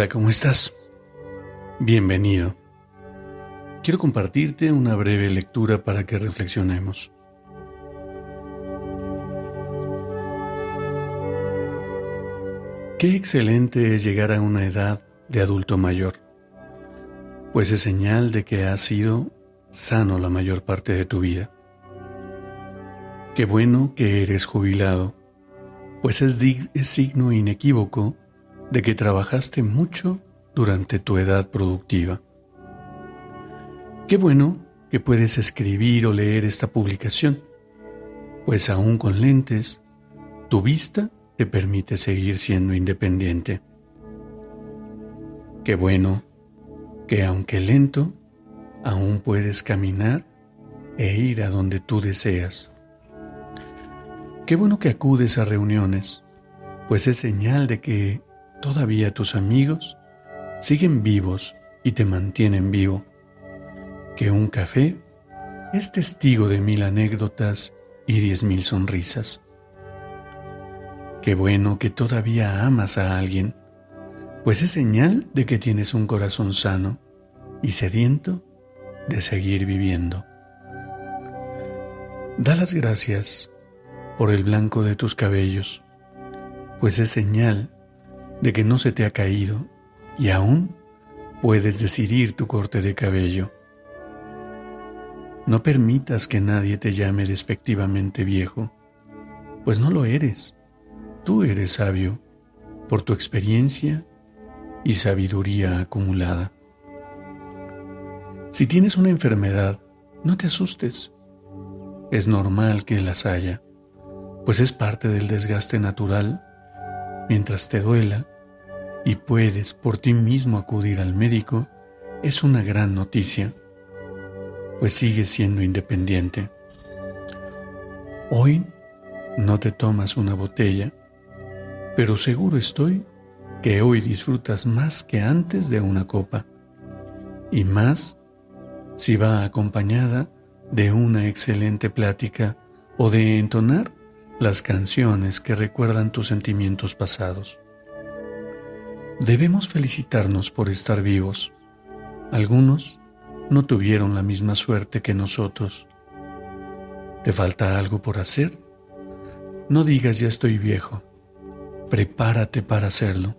Hola, ¿cómo estás? Bienvenido. Quiero compartirte una breve lectura para que reflexionemos. Qué excelente es llegar a una edad de adulto mayor, pues es señal de que has sido sano la mayor parte de tu vida. Qué bueno que eres jubilado, pues es, es signo inequívoco de que trabajaste mucho durante tu edad productiva. Qué bueno que puedes escribir o leer esta publicación, pues aún con lentes, tu vista te permite seguir siendo independiente. Qué bueno que aunque lento, aún puedes caminar e ir a donde tú deseas. Qué bueno que acudes a reuniones, pues es señal de que todavía tus amigos siguen vivos y te mantienen vivo, que un café es testigo de mil anécdotas y diez mil sonrisas. Qué bueno que todavía amas a alguien, pues es señal de que tienes un corazón sano y sediento de seguir viviendo. Da las gracias por el blanco de tus cabellos, pues es señal de que no se te ha caído y aún puedes decidir tu corte de cabello. No permitas que nadie te llame despectivamente viejo, pues no lo eres. Tú eres sabio por tu experiencia y sabiduría acumulada. Si tienes una enfermedad, no te asustes. Es normal que las haya, pues es parte del desgaste natural. Mientras te duela, y puedes por ti mismo acudir al médico, es una gran noticia, pues sigues siendo independiente. Hoy no te tomas una botella, pero seguro estoy que hoy disfrutas más que antes de una copa, y más si va acompañada de una excelente plática o de entonar las canciones que recuerdan tus sentimientos pasados. Debemos felicitarnos por estar vivos. Algunos no tuvieron la misma suerte que nosotros. ¿Te falta algo por hacer? No digas ya estoy viejo. Prepárate para hacerlo.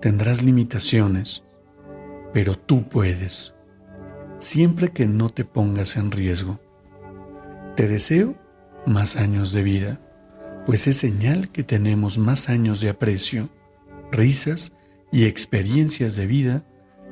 Tendrás limitaciones, pero tú puedes, siempre que no te pongas en riesgo. Te deseo más años de vida, pues es señal que tenemos más años de aprecio risas y experiencias de vida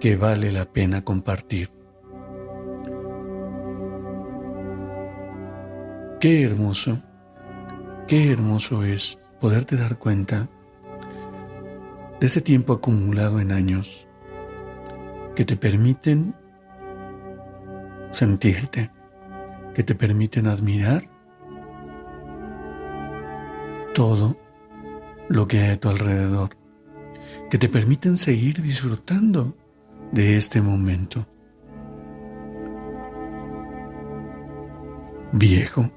que vale la pena compartir. Qué hermoso, qué hermoso es poderte dar cuenta de ese tiempo acumulado en años que te permiten sentirte, que te permiten admirar todo lo que hay a tu alrededor que te permiten seguir disfrutando de este momento. Viejo.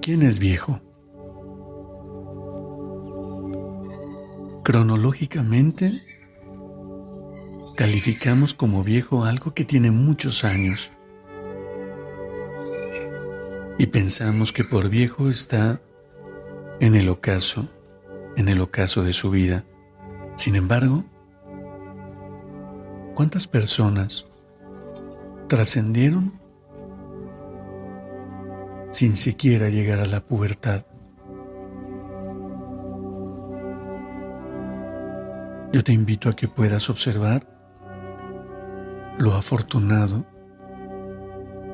¿Quién es viejo? Cronológicamente, calificamos como viejo algo que tiene muchos años. Y pensamos que por viejo está en el ocaso, en el ocaso de su vida. Sin embargo, ¿cuántas personas trascendieron sin siquiera llegar a la pubertad? Yo te invito a que puedas observar lo afortunado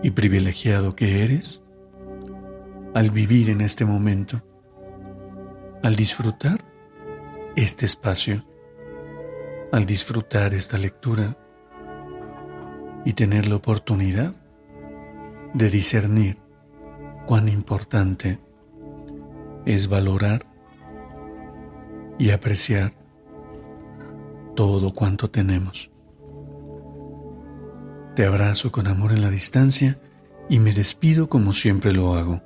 y privilegiado que eres al vivir en este momento, al disfrutar este espacio, al disfrutar esta lectura y tener la oportunidad de discernir cuán importante es valorar y apreciar todo cuanto tenemos. Te abrazo con amor en la distancia y me despido como siempre lo hago.